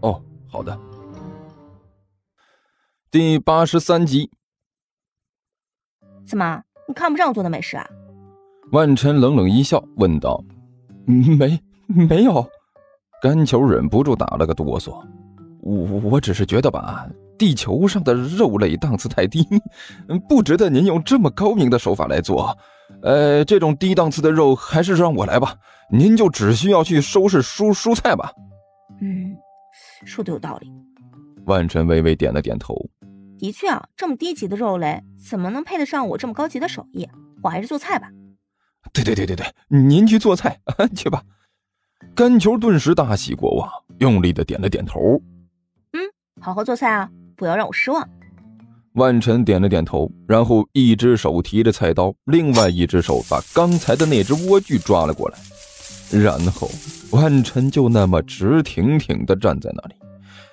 哦，好的。第八十三集。怎么，你看不上我做的美食啊？万晨冷冷一笑，问道：“没，没有。”甘球忍不住打了个哆嗦。我我只是觉得吧，地球上的肉类档次太低，不值得您用这么高明的手法来做。呃，这种低档次的肉还是让我来吧，您就只需要去收拾蔬蔬菜吧。嗯，说的有道理。万晨微微点了点头。的确啊，这么低级的肉类怎么能配得上我这么高级的手艺？我还是做菜吧。对对对对对，您去做菜 去吧。甘球顿时大喜过望，用力的点了点头。嗯，好好做菜啊，不要让我失望。万晨点了点头，然后一只手提着菜刀，另外一只手把刚才的那只莴苣抓了过来。然后，万晨就那么直挺挺的站在那里，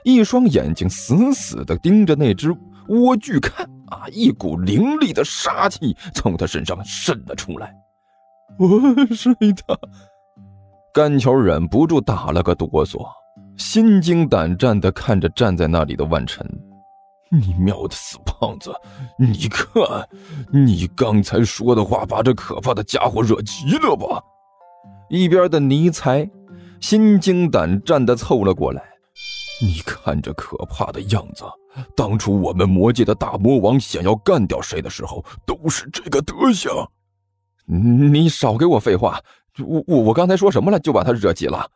一双眼睛死死的盯着那只莴苣看。啊，一股凌厉的杀气从他身上渗了出来。我睡他，甘球忍不住打了个哆嗦，心惊胆战的看着站在那里的万晨。你喵的死胖子！你看，你刚才说的话把这可怕的家伙惹急了吧？一边的尼才心惊胆战的凑了过来。你看这可怕的样子，当初我们魔界的大魔王想要干掉谁的时候，都是这个德行。你少给我废话！我我我刚才说什么了？就把他惹急了。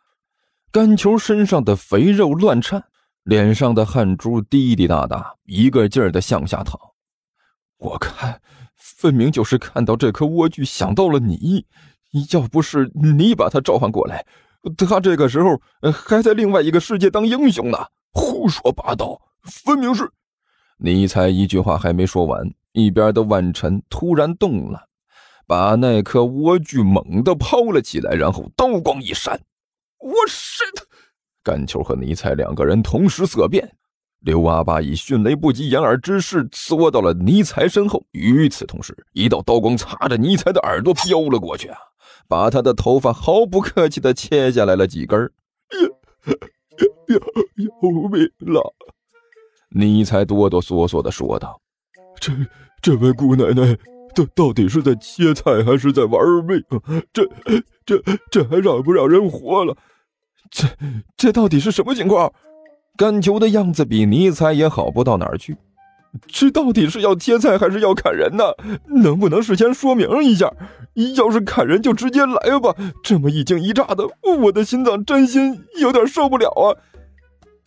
甘球身上的肥肉乱颤，脸上的汗珠滴滴答答，一个劲儿的向下淌。我看，分明就是看到这颗莴苣想到了你。要不是你把他召唤过来，他这个时候还在另外一个世界当英雄呢。胡说八道！分明是……你才一句话还没说完，一边的万晨突然动了。把那颗莴苣猛地抛了起来，然后刀光一闪，我是他！甘球和尼采两个人同时色变，刘阿八以迅雷不及掩耳之势缩到了尼采身后。与此同时，一道刀光擦着尼采的耳朵飙了过去啊，把他的头发毫不客气的切下来了几根。要要要命了！尼才哆哆嗦嗦的说道：“这这位姑奶奶。”到到底是在切菜还是在玩命？这这这还让不让人活了？这这到底是什么情况？甘球的样子比尼采也好不到哪儿去。这到底是要切菜还是要砍人呢？能不能事先说明一下？要是砍人就直接来吧。这么一惊一乍的，我的心脏真心有点受不了啊。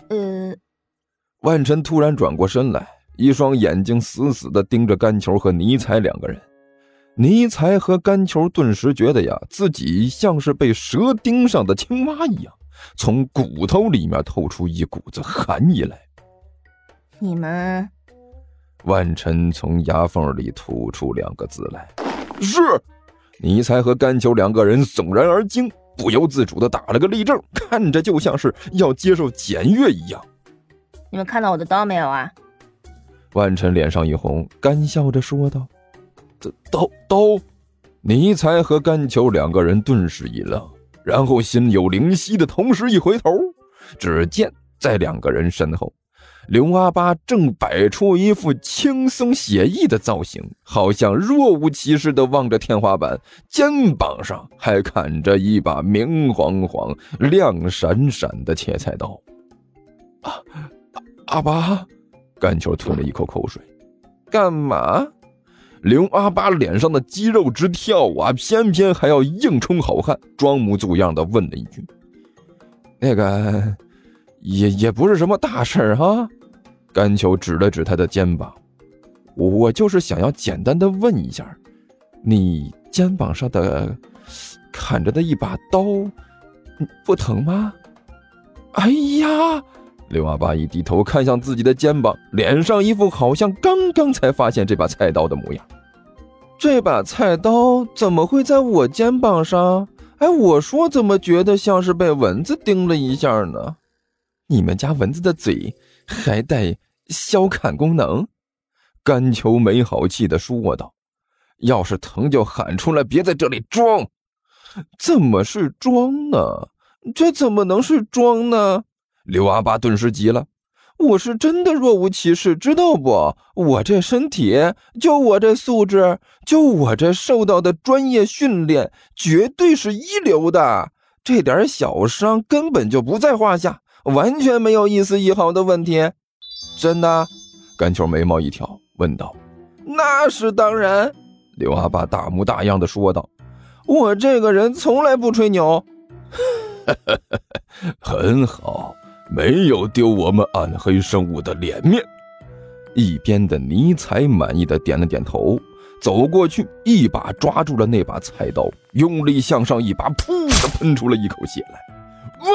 呃，万晨突然转过身来。一双眼睛死死地盯着甘球和尼采两个人，尼采和甘球顿时觉得呀，自己像是被蛇盯上的青蛙一样，从骨头里面透出一股子寒意来。你们，万晨从牙缝里吐出两个字来：“是。”尼才和甘球两个人悚然而惊，不由自主的打了个立正，看着就像是要接受检阅一样。你们看到我的刀没有啊？万晨脸上一红，干笑着说道：“刀刀。”尼才和甘球两个人顿时一愣，然后心有灵犀的同时一回头，只见在两个人身后，刘阿八正摆出一副轻松写意的造型，好像若无其事的望着天花板，肩膀上还砍着一把明晃晃、亮闪闪的切菜刀。啊，阿八。甘球吞了一口口水，干嘛？刘阿八脸上的肌肉直跳啊，偏偏还要硬充好汉，装模作样的问了一句：“那个，也也不是什么大事儿哈。”甘球指了指他的肩膀：“我就是想要简单的问一下，你肩膀上的砍着的一把刀，不疼吗？”哎呀！刘阿八一低头看向自己的肩膀，脸上一副好像刚刚才发现这把菜刀的模样。这把菜刀怎么会在我肩膀上？哎，我说怎么觉得像是被蚊子叮了一下呢？你们家蚊子的嘴还带消砍功能？甘秋没好气的说道：“要是疼就喊出来，别在这里装。怎么是装呢？这怎么能是装呢？”刘阿八顿时急了。我是真的若无其事，知道不？我这身体，就我这素质，就我这受到的专业训练，绝对是一流的。这点小伤根本就不在话下，完全没有一丝一毫的问题。真的？甘球眉毛一挑，问道：“那是当然。”刘阿爸大模大样的说道：“我这个人从来不吹牛。”很好。没有丢我们暗黑生物的脸面。一边的尼采满意的点了点头，走过去，一把抓住了那把菜刀，用力向上一拔，噗的喷出了一口血来。喂！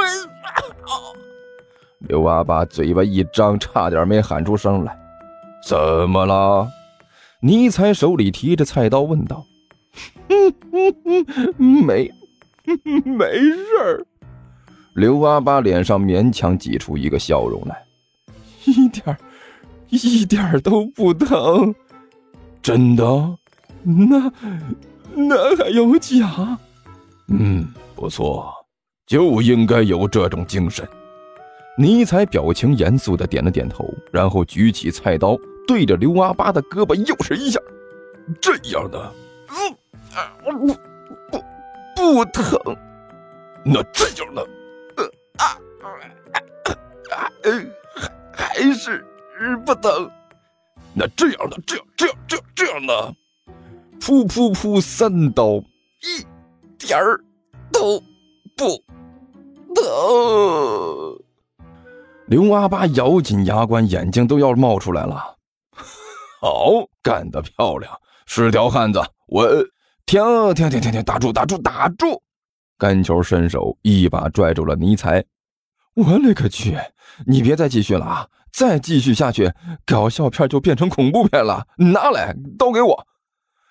刘阿八嘴巴一张，差点没喊出声来。怎么了？尼采手里提着菜刀问道。没，没事儿。刘阿八脸上勉强挤出一个笑容来，一点一点都不疼，真的？那那还有假？嗯，不错，就应该有这种精神。尼采表情严肃的点了点头，然后举起菜刀，对着刘阿八的胳膊又是一下，这样的，嗯，不不不疼，那这样的。还是不疼，那这样的，这样，这样，这样，这样的，噗噗噗，三刀，一点儿都不疼。刘阿八咬紧牙关，眼睛都要冒出来了。好，干得漂亮，是条汉子。我停停停停停，打住打住打住！甘球伸手一把拽住了尼采。我勒个去！你别再继续了啊！再继续下去，搞笑片就变成恐怖片了。拿来刀给我！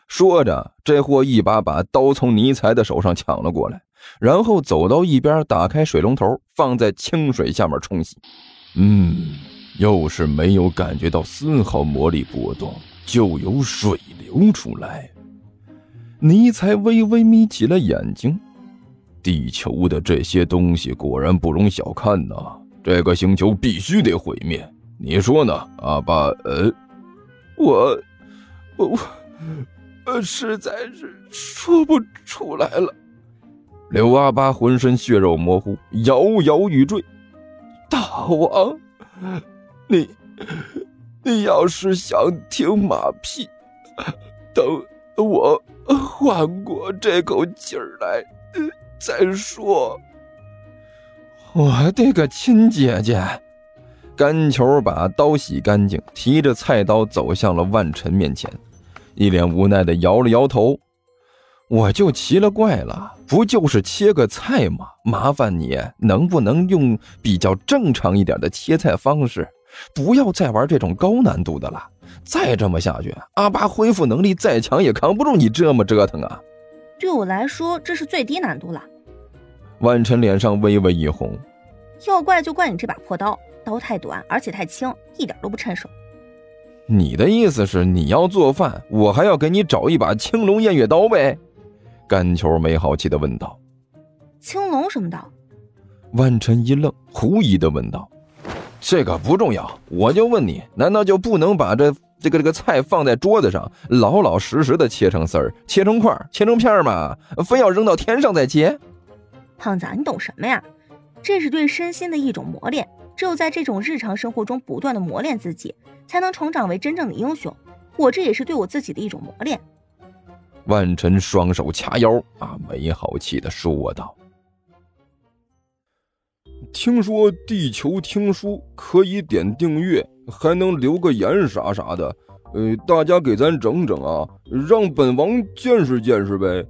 说着，这货一把把刀从尼采的手上抢了过来，然后走到一边，打开水龙头，放在清水下面冲洗。嗯，又是没有感觉到丝毫魔力波动，就有水流出来。尼采微微眯起了眼睛。地球的这些东西果然不容小看呐！这个星球必须得毁灭，你说呢，阿巴？呃，我，我，我，呃，实在是说不出来了。刘阿巴浑身血肉模糊，摇摇欲坠。大王，你，你要是想听马屁，等我缓过这口气儿来。再说，我的个亲姐姐！甘球把刀洗干净，提着菜刀走向了万晨面前，一脸无奈的摇了摇头。我就奇了怪了，不就是切个菜吗？麻烦你能不能用比较正常一点的切菜方式，不要再玩这种高难度的了。再这么下去，阿巴恢复能力再强也扛不住你这么折腾啊！对我来说，这是最低难度了。万晨脸上微微一红，要怪就怪你这把破刀，刀太短，而且太轻，一点都不趁手。你的意思是你要做饭，我还要给你找一把青龙偃月刀呗？甘球没好气的问道。青龙什么的？万晨一愣，狐疑的问道。这个不重要，我就问你，难道就不能把这？这个这个菜放在桌子上，老老实实的切成丝儿，切成块，切成片吗？非要扔到天上再切？胖子，你懂什么呀？这是对身心的一种磨练，只有在这种日常生活中不断的磨练自己，才能成长为真正的英雄。我这也是对我自己的一种磨练。万晨双手掐腰，啊，没好气的说道：“听说地球听书可以点订阅。”还能留个言啥啥的，呃，大家给咱整整啊，让本王见识见识呗。